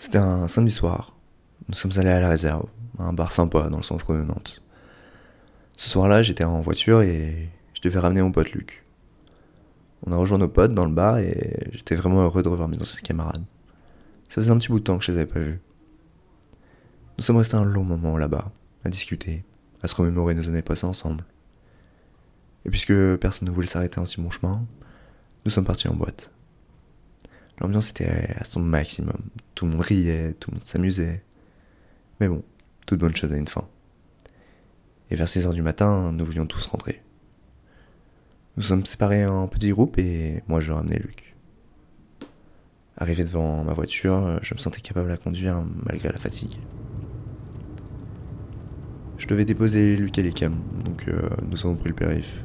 C'était un samedi soir. Nous sommes allés à la réserve, un bar sympa dans le centre de Nantes. Ce soir-là, j'étais en voiture et je devais ramener mon pote Luc. On a rejoint nos potes dans le bar et j'étais vraiment heureux de revoir mes anciens camarades. Ça faisait un petit bout de temps que je les avais pas vus. Nous sommes restés un long moment là-bas, à discuter, à se remémorer nos années passées ensemble. Et puisque personne ne voulait s'arrêter en si bon chemin, nous sommes partis en boîte. L'ambiance était à son maximum. Tout le monde riait, tout le monde s'amusait. Mais bon, toute bonne chose a une fin. Et vers 6 heures du matin, nous voulions tous rentrer. Nous sommes séparés en petits groupes et moi je ramenais Luc. Arrivé devant ma voiture, je me sentais capable à conduire malgré la fatigue. Je devais déposer Luc à l'ECAM, donc euh, nous avons pris le périph'.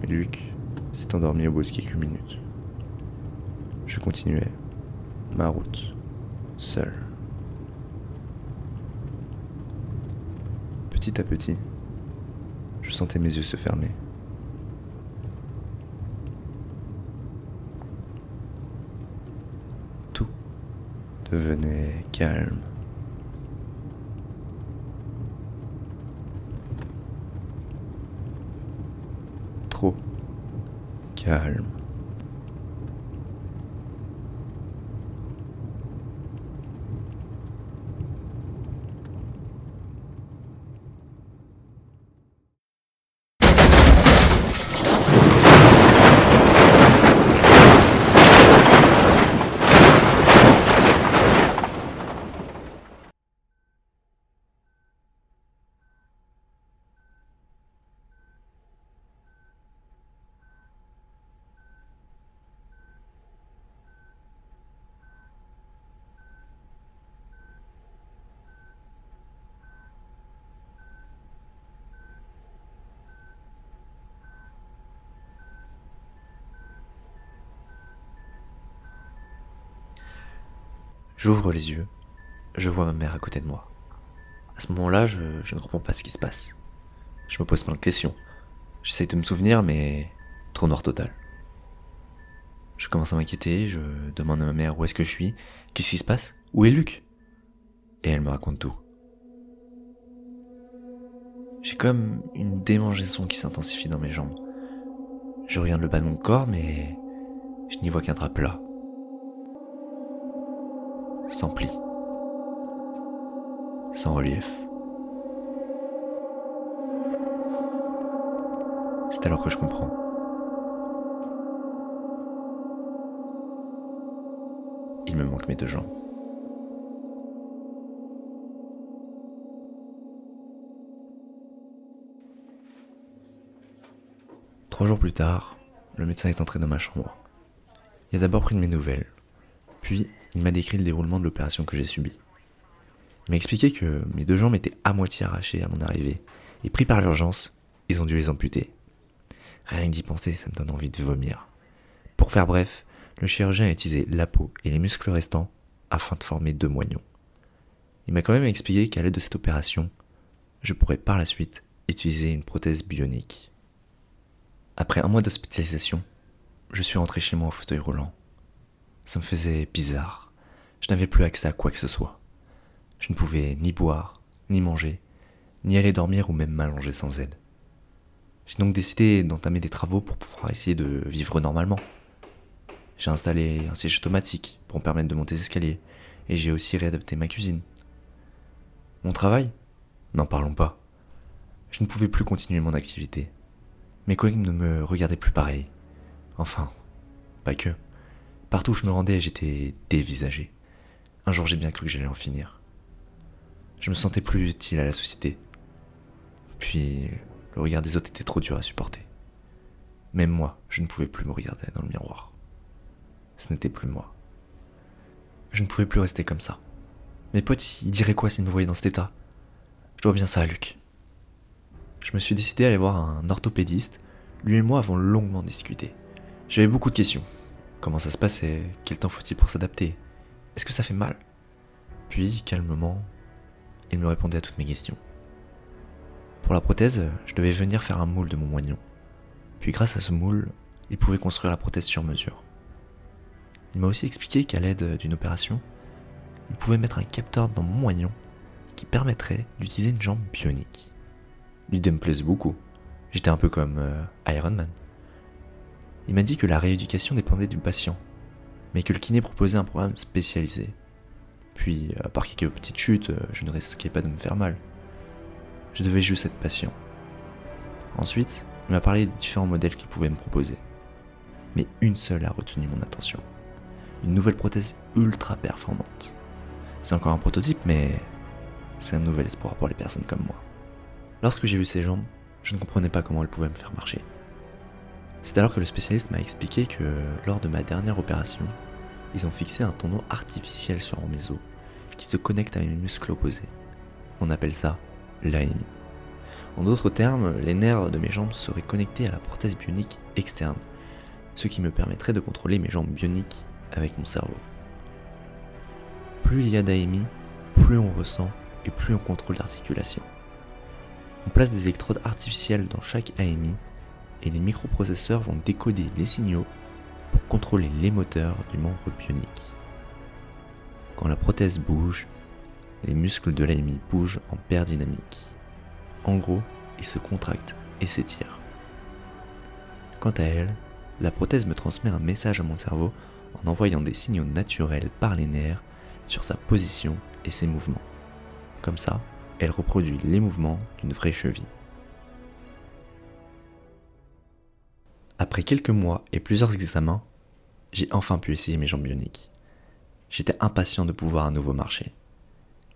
Mais Luc s'est endormi au bout de quelques minutes. Je continuais ma route, seul. Petit à petit, je sentais mes yeux se fermer. Tout devenait calme. Trop calme. J'ouvre les yeux, je vois ma mère à côté de moi. À ce moment-là, je, ne comprends pas ce qui se passe. Je me pose plein de questions. J'essaye de me souvenir, mais trop noir total. Je commence à m'inquiéter, je demande à ma mère où est-ce que je suis, qu'est-ce qui se passe, où est Luc? Et elle me raconte tout. J'ai comme une démangeaison qui s'intensifie dans mes jambes. Je regarde le bas de mon corps, mais je n'y vois qu'un drap plat sans pli, sans relief. C'est alors que je comprends. Il me manque mes deux jambes. Trois jours plus tard, le médecin est entré dans ma chambre. Il a d'abord pris de mes nouvelles, puis il m'a décrit le déroulement de l'opération que j'ai subie. Il m'a expliqué que mes deux jambes étaient à moitié arrachées à mon arrivée, et pris par l'urgence, ils ont dû les amputer. Rien que d'y penser, ça me donne envie de vomir. Pour faire bref, le chirurgien a utilisé la peau et les muscles restants afin de former deux moignons. Il m'a quand même expliqué qu'à l'aide de cette opération, je pourrais par la suite utiliser une prothèse bionique. Après un mois d'hospitalisation, je suis rentré chez moi au fauteuil roulant. Ça me faisait bizarre. Je n'avais plus accès à quoi que ce soit. Je ne pouvais ni boire, ni manger, ni aller dormir ou même m'allonger sans aide. J'ai donc décidé d'entamer des travaux pour pouvoir essayer de vivre normalement. J'ai installé un siège automatique pour me permettre de monter les escaliers, et j'ai aussi réadapté ma cuisine. Mon travail N'en parlons pas. Je ne pouvais plus continuer mon activité. Mes collègues ne me regardaient plus pareil. Enfin, pas que. Partout où je me rendais, j'étais dévisagé. Un jour, j'ai bien cru que j'allais en finir. Je me sentais plus utile à la société. Puis, le regard des autres était trop dur à supporter. Même moi, je ne pouvais plus me regarder dans le miroir. Ce n'était plus moi. Je ne pouvais plus rester comme ça. Mes potes, ils diraient quoi s'ils me voyaient dans cet état? Je dois bien ça à Luc. Je me suis décidé à aller voir un orthopédiste. Lui et moi avons longuement discuté. J'avais beaucoup de questions. Comment ça se passait Quel temps faut-il pour s'adapter? Est-ce que ça fait mal? Puis, calmement, il me répondait à toutes mes questions. Pour la prothèse, je devais venir faire un moule de mon moignon. Puis grâce à ce moule, il pouvait construire la prothèse sur mesure. Il m'a aussi expliqué qu'à l'aide d'une opération, il pouvait mettre un capteur dans mon moignon qui permettrait d'utiliser une jambe bionique. L'idée me plaisait beaucoup. J'étais un peu comme euh, Iron Man. Il m'a dit que la rééducation dépendait du patient, mais que le kiné proposait un programme spécialisé. Puis, à part quelques petites chutes, euh, je ne risquais pas de me faire mal. Je devais juste être patient. Ensuite, il m'a parlé des différents modèles qu'il pouvait me proposer. Mais une seule a retenu mon attention. Une nouvelle prothèse ultra performante. C'est encore un prototype, mais c'est un nouvel espoir pour les personnes comme moi. Lorsque j'ai vu ses jambes, je ne comprenais pas comment elles pouvaient me faire marcher. C'est alors que le spécialiste m'a expliqué que lors de ma dernière opération, ils ont fixé un tendon artificiel sur mes os qui se connecte à mes muscles opposés. On appelle ça l'AMI. En d'autres termes, les nerfs de mes jambes seraient connectés à la prothèse bionique externe, ce qui me permettrait de contrôler mes jambes bioniques avec mon cerveau. Plus il y a d'AMI, plus on ressent et plus on contrôle l'articulation. On place des électrodes artificielles dans chaque AMI et les microprocesseurs vont décoder les signaux pour contrôler les moteurs du membre bionique. Quand la prothèse bouge, les muscles de l'AMI bougent en paire dynamique. En gros, ils se contractent et s'étirent. Quant à elle, la prothèse me transmet un message à mon cerveau en envoyant des signaux naturels par les nerfs sur sa position et ses mouvements. Comme ça, elle reproduit les mouvements d'une vraie cheville. Après quelques mois et plusieurs examens, j'ai enfin pu essayer mes jambes bioniques. J'étais impatient de pouvoir à nouveau marcher.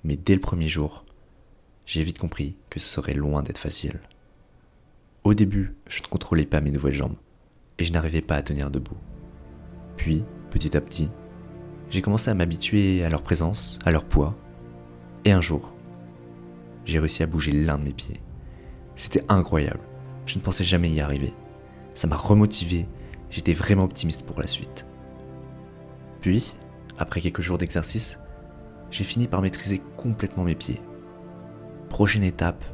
Mais dès le premier jour, j'ai vite compris que ce serait loin d'être facile. Au début, je ne contrôlais pas mes nouvelles jambes et je n'arrivais pas à tenir debout. Puis, petit à petit, j'ai commencé à m'habituer à leur présence, à leur poids. Et un jour, j'ai réussi à bouger l'un de mes pieds. C'était incroyable. Je ne pensais jamais y arriver. Ça m'a remotivé. J'étais vraiment optimiste pour la suite. Puis, après quelques jours d'exercice, j'ai fini par maîtriser complètement mes pieds. Prochaine étape,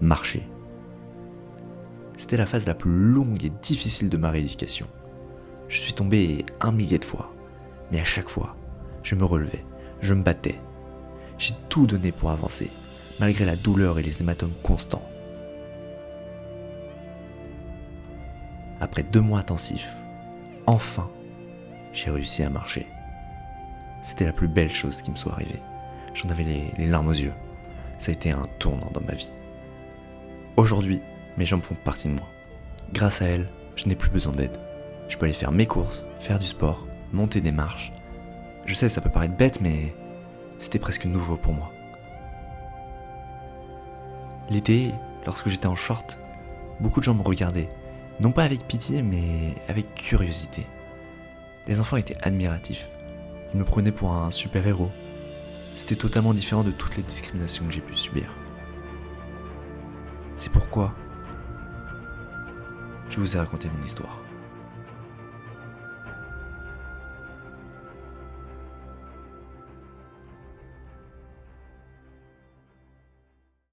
marcher. C'était la phase la plus longue et difficile de ma rééducation. Je suis tombé un millier de fois, mais à chaque fois, je me relevais, je me battais. J'ai tout donné pour avancer, malgré la douleur et les hématomes constants. Après deux mois intensifs, enfin, j'ai réussi à marcher. C'était la plus belle chose qui me soit arrivée. J'en avais les, larmes aux yeux. Ça a été un tournant dans ma vie. Aujourd'hui, mes jambes font partie de moi. Grâce à elles, je n'ai plus besoin d'aide. Je peux aller faire mes courses, faire du sport, monter des marches. Je sais, ça peut paraître bête, mais c'était presque nouveau pour moi. L'été, lorsque j'étais en short, beaucoup de gens me regardaient, non pas avec pitié, mais avec curiosité. Les enfants étaient admiratifs. Ils me prenaient pour un super-héros. C'était totalement différent de toutes les discriminations que j'ai pu subir. C'est pourquoi je vous ai raconté mon histoire.